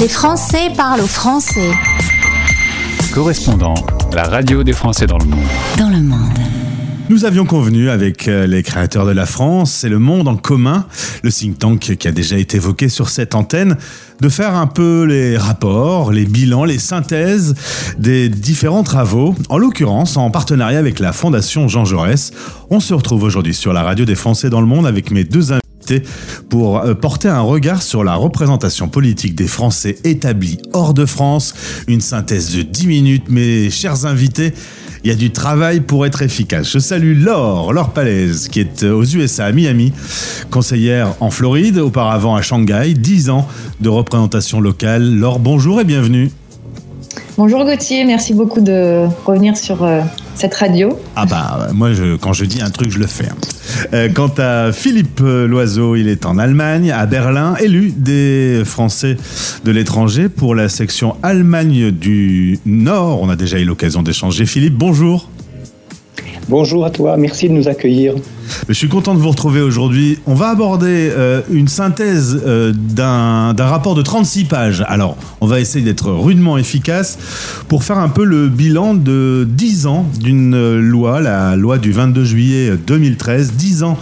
Les Français parlent aux Français. Correspondant, la radio des Français dans le monde. Dans le monde. Nous avions convenu avec euh, les créateurs de la France et le monde en commun, le think tank qui a déjà été évoqué sur cette antenne, de faire un peu les rapports, les bilans, les synthèses des différents travaux. En l'occurrence, en partenariat avec la Fondation Jean Jaurès, on se retrouve aujourd'hui sur la radio des Français dans le monde avec mes deux invités pour euh, porter un regard sur la représentation politique des Français établis hors de France. Une synthèse de 10 minutes, mes chers invités. Il y a du travail pour être efficace. Je salue Laure, Laure Palaise, qui est aux USA, à Miami, conseillère en Floride, auparavant à Shanghai, 10 ans de représentation locale. Laure, bonjour et bienvenue. Bonjour Gauthier, merci beaucoup de revenir sur euh, cette radio. Ah bah moi je, quand je dis un truc je le fais. hein. Euh, quant à Philippe Loiseau, il est en Allemagne, à Berlin, élu des Français de l'étranger pour la section Allemagne du Nord. On a déjà eu l'occasion d'échanger. Philippe, bonjour. Bonjour à toi, merci de nous accueillir. Je suis content de vous retrouver aujourd'hui. On va aborder euh, une synthèse euh, d'un d'un rapport de 36 pages. Alors, on va essayer d'être rudement efficace pour faire un peu le bilan de 10 ans d'une euh, loi, la loi du 22 juillet 2013. 10 ans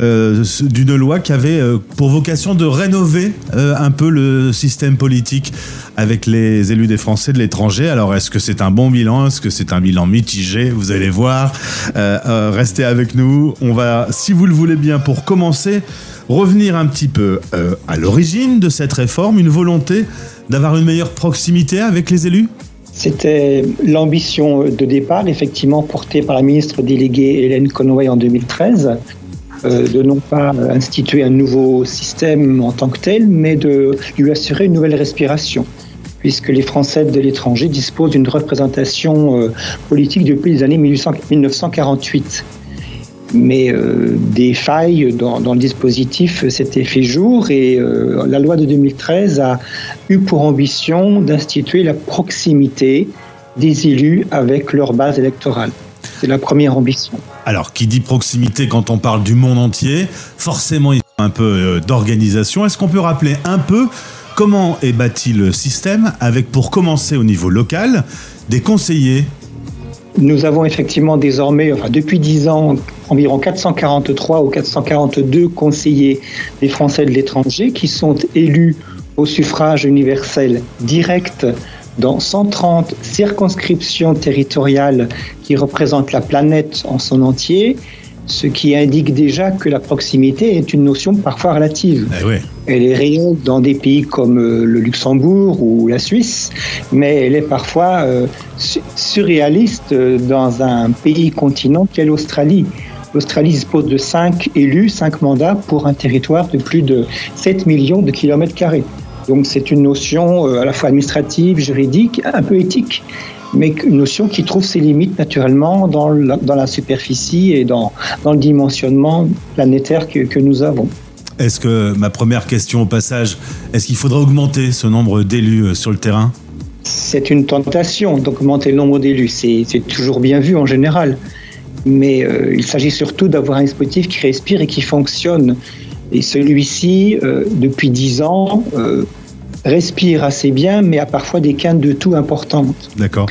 euh, d'une loi qui avait euh, pour vocation de rénover euh, un peu le système politique avec les élus des Français de l'étranger. Alors, est-ce que c'est un bon bilan? Est-ce que c'est un bilan mitigé? Vous allez voir. Restez avec nous. On va, si vous le voulez bien, pour commencer, revenir un petit peu à l'origine de cette réforme, une volonté d'avoir une meilleure proximité avec les élus? C'était l'ambition de départ, effectivement portée par la ministre déléguée Hélène Conway en 2013, euh, de non pas instituer un nouveau système en tant que tel, mais de lui assurer une nouvelle respiration, puisque les Français de l'étranger disposent d'une représentation euh, politique depuis les années 1800 1948. Mais euh, des failles dans, le dispositif s'étaient fait jour et la loi de 2013 a eu pour ambition d'instituer la proximité des élus avec leur base électorale. C'est la première ambition. Alors, qui dit proximité quand on parle du monde entier, forcément il faut un peu euh, d'organisation. Est-ce qu'on peut rappeler un peu comment est bâti le système avec, pour commencer au niveau local, des conseillers? Nous avons effectivement désormais, enfin depuis 10 ans, environ 443 ou 442 conseillers des Français de l'étranger qui sont élus au suffrage universel direct dans 130 circonscriptions territoriales qui représentent la planète en son entier, ce qui indique déjà que la proximité est une notion parfois relative. Eh. Elle est réelle dans des pays comme euh, le Luxembourg ou la Suisse, mais elle est parfois euh, su- surréaliste euh, dans un pays continent qu'est l'Australie. L'Australie dispose de 5 élus, 5 mandats pour un territoire de plus de 7 millions de kilomètres carrés. Donc c'est une notion euh, à la fois administrative, juridique, un peu éthique, mais une notion qui trouve ses limites naturellement dans la, dans la superficie et dans, dans le dimensionnement planétaire que, que nous avons. Est-ce que, ma première question au passage, est-ce qu'il faudrait augmenter ce nombre d'élus euh, sur le terrain? C'est une tentation d'augmenter le nombre d'élus. C'est c'est toujours bien vu en général. Mais euh, il s'agit surtout d'avoir un dispositif qui respire et qui fonctionne. Et celui-ci, euh, depuis dix ans, euh, respire assez bien, mais a parfois des quintes de tout importantes. D'accord.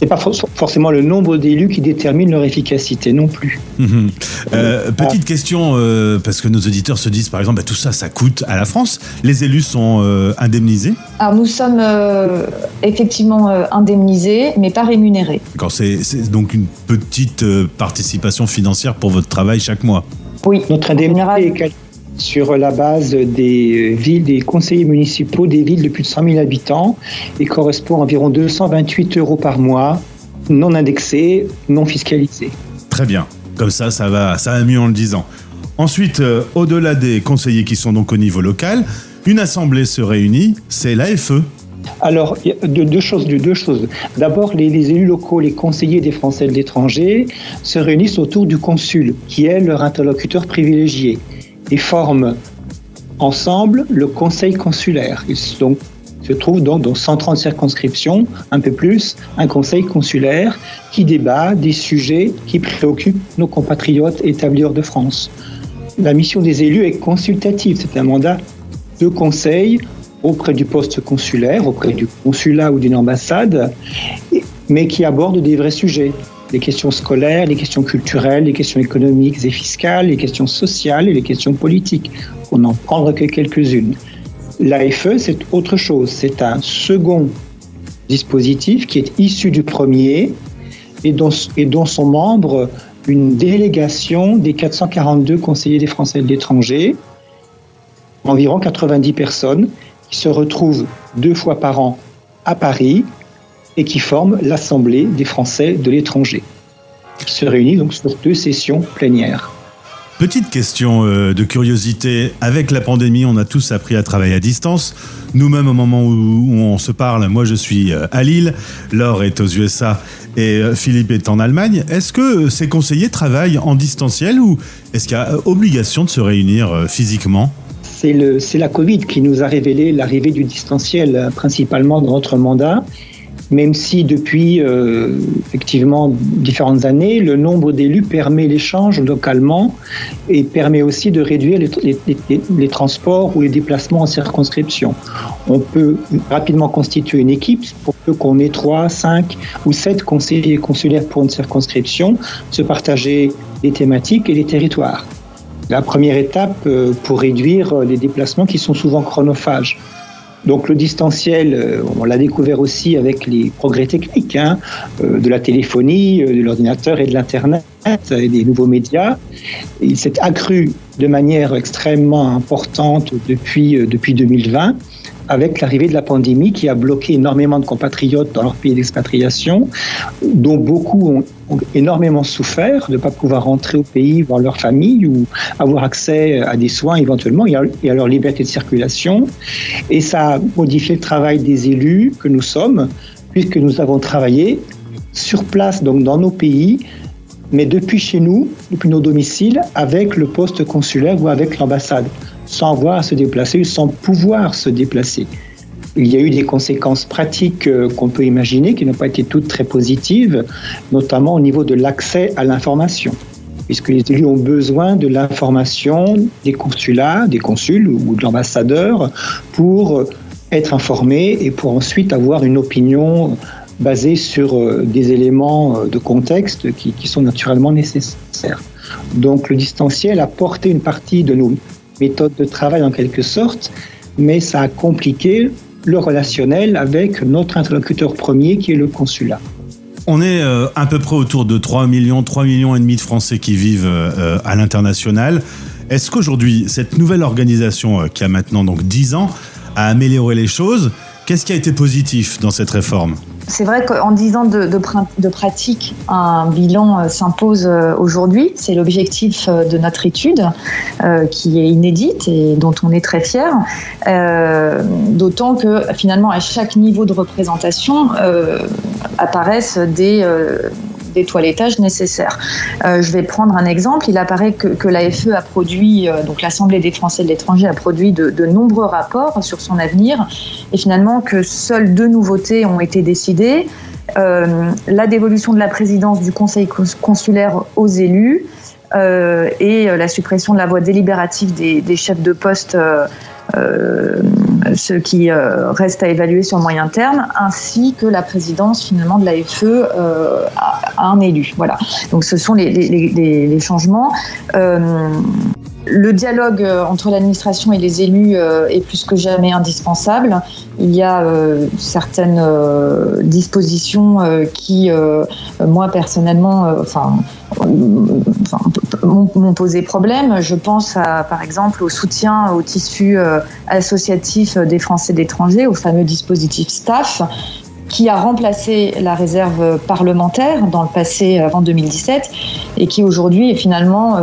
C'est pas for- forcément le nombre d'élus qui détermine leur efficacité non plus. Mhm. Euh, petite question, euh, parce que nos auditeurs se disent par exemple, bah, tout ça, ça coûte à la France. Les élus sont euh, indemnisés? Alors nous sommes euh, effectivement euh, indemnisés, mais pas rémunérés. D'accord, c'est donc une petite euh, participation financière pour votre travail chaque mois? Oui, Notre indemnité général, est calculée sur la base des villes, des conseillers municipaux des villes de plus de 100 000 habitants et correspond à environ 228 euros par mois, non indexés, non fiscalisés. Très bien. Comme ça, ça va, ça va mieux en le disant. Ensuite, euh, au-delà des conseillers qui sont donc au niveau local, une assemblée se réunit, c'est l'AFE. Alors, il y a deux, deux choses. Deux choses. D'abord, les, les élus locaux, les conseillers des Français de l'étranger se réunissent autour du consul, qui est leur interlocuteur privilégié, et forment ensemble le conseil consulaire. Ils se- donc, se trouve donc dans 130 circonscriptions, un peu plus, un conseil consulaire qui débat des sujets qui préoccupent nos compatriotes établis hors de France. La mission des élus est consultative. C'est un mandat de conseil auprès du poste consulaire, auprès du consulat ou d'une ambassade, mais qui aborde des vrais sujets. Les questions scolaires, les questions culturelles, les questions économiques et fiscales, les questions sociales et les questions politiques. On n'en prendre que quelques-unes. L'AFE, c'est autre chose. C'est un second dispositif qui est issu du premier et dont, et dont sont membres une délégation des 442 conseillers des Français de l'étranger, environ 90 personnes, qui se retrouvent deux fois par an à Paris et qui forment l'Assemblée des Français de l'étranger, qui se réunit donc sur deux sessions plénières. Petite question euh, de curiosité. Avec la pandémie, on a tous appris à travailler à distance. Nous-mêmes, au moment où, on se parle, moi je suis euh, à Lille, Laure est aux USA et euh, Philippe est en Allemagne. Est-ce que ces conseillers travaillent en distanciel ou est-ce qu'il y a obligation de se réunir physiquement? C'est la Covid qui nous a révélé l'arrivée du distanciel, principalement dans notre mandat même si depuis euh, effectivement différentes années, le nombre d'élus permet l'échange localement et permet aussi de réduire les, transports ou les déplacements en circonscription. On peut rapidement constituer une équipe pour qu'on ait 3, 5 ou 7 conseillers consulaires pour une circonscription, se partager les thématiques et les territoires. La première étape euh, pour réduire les déplacements qui sont souvent chronophages. Donc le distanciel, euh, on l'a découvert aussi avec les progrès techniques hein, euh, de la téléphonie, euh, de l'ordinateur et de l'Internet et des nouveaux médias. Il s'est accru de manière extrêmement importante depuis, depuis 2020 avec l'arrivée de la pandémie qui a bloqué énormément de compatriotes dans leur pays d'expatriation, dont beaucoup ont, énormément souffert de ne pas pouvoir rentrer au pays, voir leur famille ou avoir accès à des soins éventuellement et à, leur liberté de circulation. Et ça a modifié le travail des élus que nous sommes, puisque nous avons travaillé sur place, donc dans nos pays, mais depuis chez nous, depuis nos domiciles, avec le poste consulaire ou avec l'ambassade sans avoir à se déplacer ou sans pouvoir se déplacer. Il y a eu des conséquences pratiques euh, qu'on peut imaginer qui n'ont pas été toutes très positives, notamment au niveau de l'accès à l'information, puisque les élus ont besoin de l'information des consulats, des consuls ou de l'ambassadeur pour être informés et pour ensuite avoir une opinion basée sur euh, des éléments euh, de contexte qui, qui sont naturellement nécessaires. Donc le distanciel a porté une partie de nos méthode de travail en quelque sorte, mais ça a compliqué le relationnel avec notre interlocuteur premier qui est le consulat. On est euh, à peu près autour de 3 millions, 3 millions et demi de Français qui vivent euh, à l'international. Est-ce qu'aujourd'hui, cette nouvelle organisation euh, qui a maintenant donc 10 ans a amélioré les choses? Qu'est-ce qui a été positif dans cette réforme? C'est vrai qu'en 10 ans de, de, pratique, un bilan euh, s'impose euh, aujourd'hui. C'est l'objectif euh, de notre étude, qui est inédite et dont on est très fier. D'autant que finalement, à chaque niveau de représentation, apparaissent des des toilettages nécessaires. Euh, je vais prendre un exemple. Il apparaît que, l'AFE a produit, euh, donc l'Assemblée des Français de l'étranger a produit de, nombreux rapports sur son avenir et finalement que seules deux nouveautés ont été décidées. Euh, la dévolution de la présidence du Conseil consulaire aux élus et la suppression de la voix délibérative des, chefs de poste euh, ce qui euh, reste à évaluer sur le moyen terme, ainsi que la présidence finalement de l'AFE euh, à, un élu. Voilà. Donc ce sont les changements. Le dialogue euh, entre l'administration et les élus euh, est plus que jamais indispensable. Il y a euh, certaines dispositions qui, moi personnellement, enfin, m'ont posé problème. Je pense par exemple au soutien au tissu associatif des Français d'étrangers, au fameux dispositif STAFF, qui a remplacé la réserve parlementaire dans le passé avant 2017 et qui aujourd'hui est finalement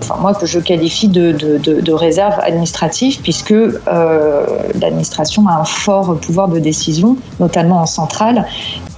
enfin moi que je qualifie de, de, réserve administrative, puisque euh, l'administration a un fort pouvoir de décision, notamment en centrale,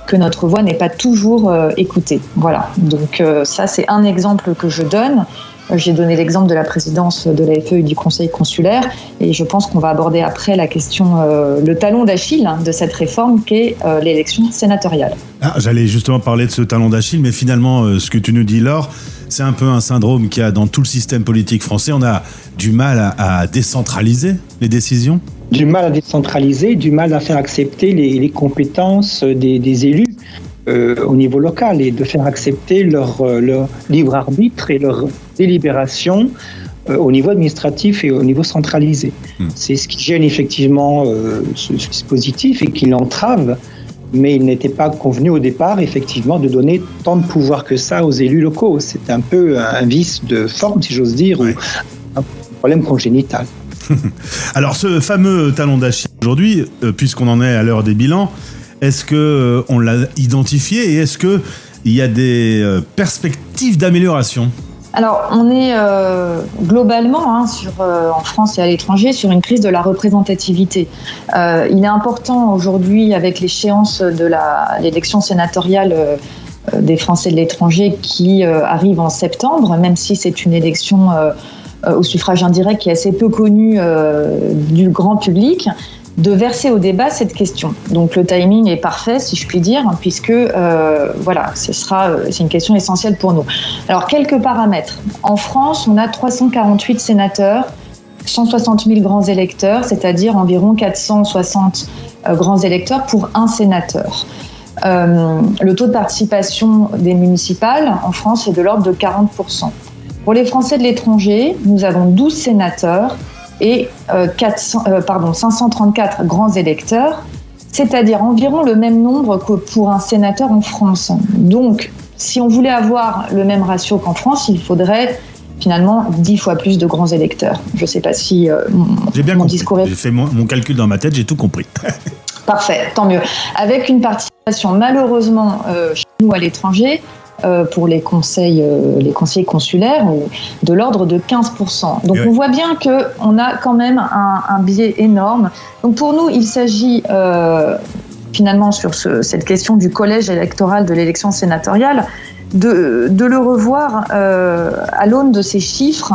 que notre voix n'est pas toujours euh, écoutée. Voilà. Donc euh, ça, c'est un exemple que je donne. J'ai donné l'exemple de la présidence de l'AFE et du conseil consulaire, et je pense qu'on va aborder après la question, le talon d'Achille hein, de cette réforme, qui est l'élection sénatoriale. Ah, J'allais justement parler de ce talon d'Achille, mais finalement, ce que tu nous dis, Laure, c'est un peu un syndrome qu'il y a dans tout le système politique français. On a du mal à, décentraliser les décisions du mal à décentraliser, du mal à faire accepter les, compétences des, élus euh, au niveau local et de faire accepter leur, euh, leur libre arbitre et leur délibération euh, au niveau administratif et au niveau centralisé. Hmm. C'est ce qui gêne effectivement ce, dispositif et qui l'entrave, mais il n'était pas convenu au départ effectivement de donner tant de pouvoir que ça aux élus locaux. C'est un peu un vice de forme, si j'ose dire, ou un problème congénital. Alors ce fameux talon d'Achille aujourd'hui, puisqu'on en est à l'heure des bilans, est-ce que euh, on l'a identifié et est-ce que il y a des euh, perspectives d'amélioration? Alors, on est globalement, hein, en France et à l'étranger, sur une crise de la représentativité. il est important aujourd'hui, avec l'échéance de l'élection sénatoriale des Français de l'étranger qui arrive en septembre, même si c'est une élection euh, au suffrage indirect qui est assez peu connu euh, du grand public, de verser au débat cette question. Donc le timing est parfait, si je puis dire, puisque euh, voilà, ce sera, c'est une question essentielle pour nous. Alors quelques paramètres. En France, on a 348 sénateurs, 160 000 grands électeurs, c'est-à-dire environ 460 grands électeurs pour un sénateur. le taux de participation des municipales en France est de l'ordre de 40% pour les Français de l'étranger, nous avons 12 sénateurs et 400, euh, euh, pardon, 534 grands électeurs, c'est-à-dire environ le même nombre que pour un sénateur en France. Donc, si on voulait avoir le même ratio qu'en France, il faudrait finalement 10 fois plus de grands électeurs. Je ne sais pas si euh, j'ai bien mon discours est... J'ai fait mon, calcul dans ma tête, j'ai tout compris. Parfait, tant mieux. Avec une participation malheureusement chez nous à l'étranger euh, pour les conseils, euh, les conseillers consulaires de l'ordre de 15%. Donc on voit bien qu'on a quand même un, biais énorme. Donc pour nous, il s'agit euh, finalement sur cette question du collège électoral de l'élection sénatoriale de, de, le revoir à l'aune de ces chiffres.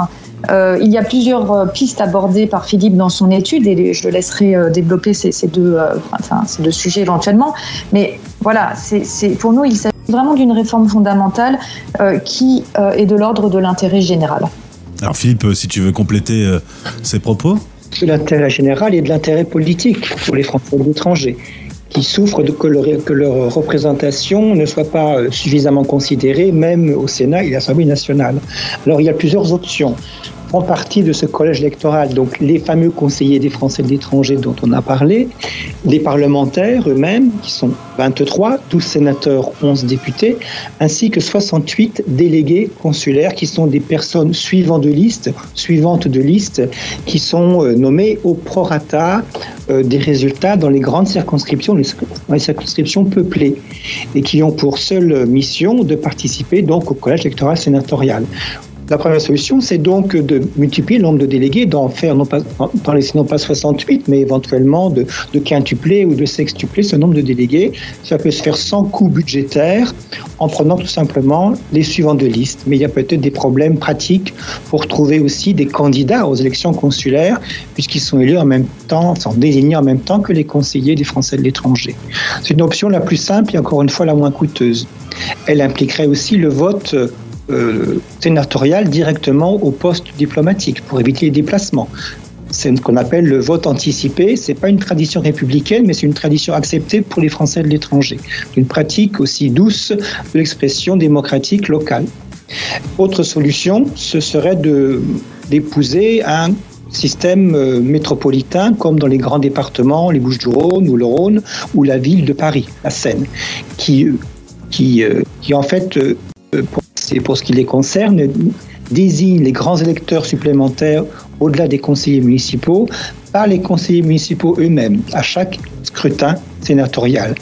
il y a plusieurs pistes abordées par Philippe dans son étude et je le laisserai développer ces, ces deux, enfin, ces deux sujets éventuellement. Mais voilà, c'est pour nous, il s'agit vraiment d'une réforme fondamentale euh, qui euh, est de l'ordre de l'intérêt général. Alors Philippe, si tu veux compléter euh, ces propos De l'intérêt général et de l'intérêt politique pour les Français de l'étranger qui souffrent de que, que, leur représentation ne soit pas suffisamment considérée, même au Sénat et à l'Assemblée nationale. Alors il y a plusieurs options font partie de ce collège électoral. Donc les fameux conseillers des Français de l'étranger dont on a parlé, les parlementaires eux-mêmes, qui sont 23, 12 sénateurs, 11 députés, ainsi que 68 délégués consulaires qui sont des personnes suivantes de liste, suivantes de liste, qui sont euh, nommées au prorata euh, des résultats dans les grandes circonscriptions, les circonscriptions peuplées, et qui ont pour seule mission de participer donc au collège électoral sénatorial. La première solution, c'est donc de multiplier le nombre de délégués, d'en faire non pas, dans les, non pas 68, mais éventuellement de, de quintupler ou de sextupler ce nombre de délégués. Ça peut se faire sans coût budgétaire, en prenant tout simplement les suivants de liste. Mais il y a peut-être des problèmes pratiques pour trouver aussi des candidats aux élections consulaires, puisqu'ils sont élus en même temps, sont désignés en même temps que les conseillers des Français de l'étranger. C'est une option la plus simple et encore une fois la moins coûteuse. Elle impliquerait aussi le vote euh, directement au poste diplomatique pour éviter les déplacements. C'est ce qu'on appelle le vote anticipé. C'est pas une tradition républicaine, mais c'est une tradition acceptée pour les Français de l'étranger. Une pratique aussi douce de l'expression démocratique locale. Autre solution, ce serait d'épouser un système euh, métropolitain comme dans les grands départements, les Bouches-du-Rhône ou le Rhône ou la ville de Paris, la Seine, qui qui, euh, qui en fait pour ce qui les concerne, désigne les grands électeurs supplémentaires au-delà des conseillers municipaux par les conseillers municipaux eux-mêmes à chaque scrutin sénatorial.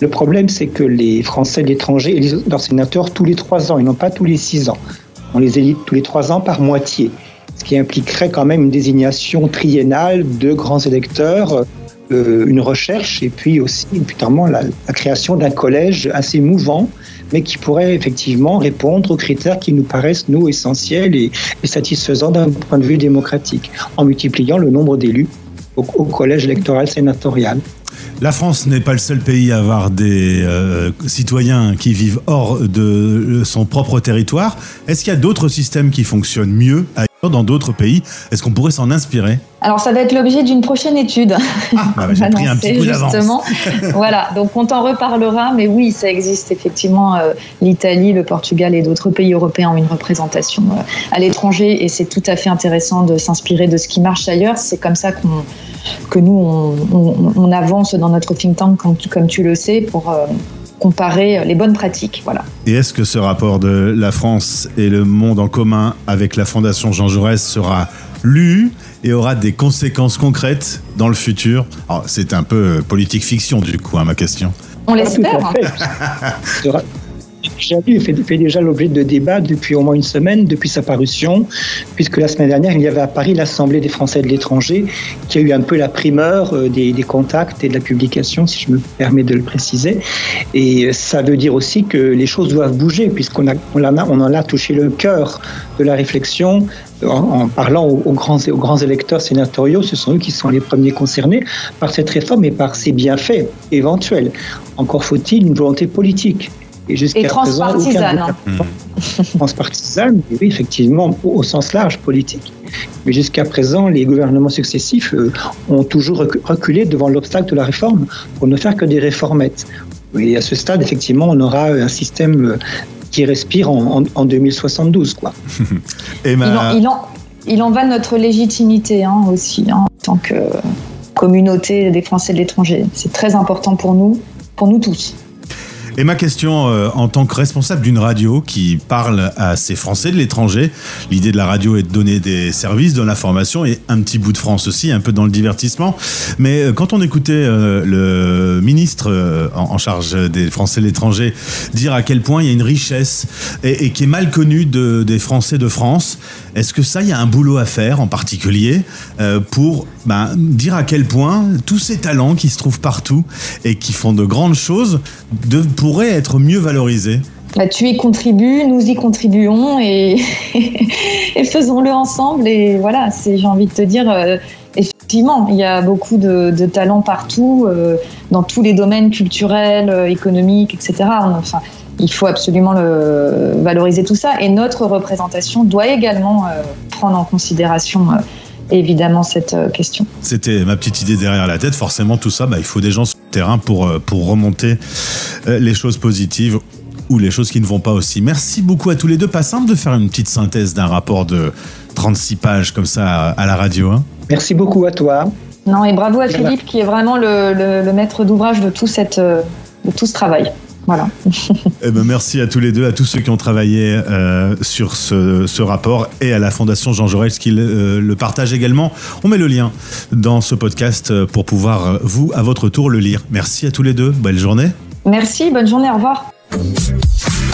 Le problème, c'est que les Français de l'étranger élisent leurs sénateurs tous les trois ans et non pas tous les six ans. On les élit tous les trois ans par moitié, ce qui impliquerait quand même une désignation triennale de grands électeurs, euh, une recherche et puis aussi, notamment, la création d'un collège assez mouvant mais qui pourrait effectivement répondre aux critères qui nous paraissent, nous, essentiels et, satisfaisants d'un point de vue démocratique, en multipliant le nombre d'élus au, collège électoral sénatorial. La France n'est pas le seul pays à avoir des euh, citoyens qui vivent hors de son propre territoire. Est-ce qu'il y a d'autres systèmes qui fonctionnent mieux ailleurs dans d'autres pays? Est-ce qu'on pourrait s'en inspirer? Alors ça va être l'objet d'une prochaine étude. Ah, bah, j'ai pris un petit coup d'avance. Justement. voilà, donc on t'en reparlera, mais oui, ça existe effectivement. euh, L'Italie, le Portugal et d'autres pays européens ont une représentation euh, à l'étranger et c'est tout à fait intéressant de s'inspirer de ce qui marche ailleurs. C'est comme ça qu'on que nous, on, on- on avance dans notre think tank, comme, tu- comme tu le sais, pour euh, comparer les bonnes pratiques. Voilà. Et est-ce que ce rapport de la France et le monde en commun avec la Fondation Jean Jaurès sera lu et aura des conséquences concrètes dans le futur? C'est un peu politique fiction du coup, hein, ma question. On Ah, l'espère. à fait. Fait, fait déjà l'objet de débats depuis au moins une semaine, depuis sa parution, puisque la semaine dernière, il y avait à Paris l'Assemblée des Français de l'étranger, qui a eu un peu la primeur euh, des, contacts et de la publication, si je me permets de le préciser. Et euh, ça veut dire aussi que les choses doivent bouger, puisqu'on a, en, a, touché le cœur de la réflexion en, en parlant aux, aux grands électeurs sénatoriaux, ce sont eux qui sont les premiers concernés par cette réforme et par ses bienfaits éventuels. Encore faut-il une volonté politique. Et, jusqu'à Et présent, aucun transpartisane. gouvernement- transpartisane, oui, effectivement, au, au sens large politique. Mais jusqu'à présent, les gouvernements successifs euh, ont toujours recu- reculé devant l'obstacle de la réforme pour ne faire que des réformettes. Et à ce stade, effectivement, on aura un système euh, qui respire en, en- en 2072, quoi. Et Il, ma- en, il, en, il en va de notre légitimité hein, aussi, hein, en tant que communauté des Français de l'étranger. C'est très important pour nous, pour nous tous. Et ma question, euh, en tant que responsable d'une radio qui parle à ces Français de l'étranger, l'idée de la radio est de donner des services, de l'information et un petit bout de France aussi, un peu dans le divertissement. Mais euh, quand on écoutait euh, le ministre en, charge des Français de l'étranger dire à quel point il y a une richesse et, qui est mal connue de, des Français de France, est-ce que ça, il y a un boulot à faire en particulier euh, pour ben, dire à quel point tous ces talents qui se trouvent partout et qui font de grandes choses pourraient être mieux valorisés? Bah, tu y contribues, nous y contribuons et, et faisons-le ensemble. Et voilà, j'ai envie de te dire, euh, effectivement, il y a beaucoup de, talents partout, euh, dans tous les domaines culturels, euh, économiques, etc. Enfin, il faut absolument valoriser tout ça. Et notre représentation doit également euh, prendre en considération, évidemment, cette question. C'était ma petite idée derrière la tête. Forcément, tout ça, bah, il faut des gens sur le terrain pour, pour remonter les choses positives ou les choses qui ne vont pas aussi. Merci beaucoup à tous les deux. Pas simple de faire une petite synthèse d'un rapport de 36 pages comme ça à, à la radio. hein. Merci beaucoup à toi. Non, et bravo à. Philippe qui est vraiment le, le- le maître d'ouvrage de tout, cette, euh, de tout ce travail. Voilà. Eh ben, merci à tous les deux, à tous ceux qui ont travaillé euh, sur ce, ce rapport et à la Fondation Jean Jaurès qui le, euh, le partage également. On met le lien dans ce podcast pour pouvoir, vous, à votre tour, le lire. Merci à tous les deux. Belle journée. Merci, bonne journée, au revoir.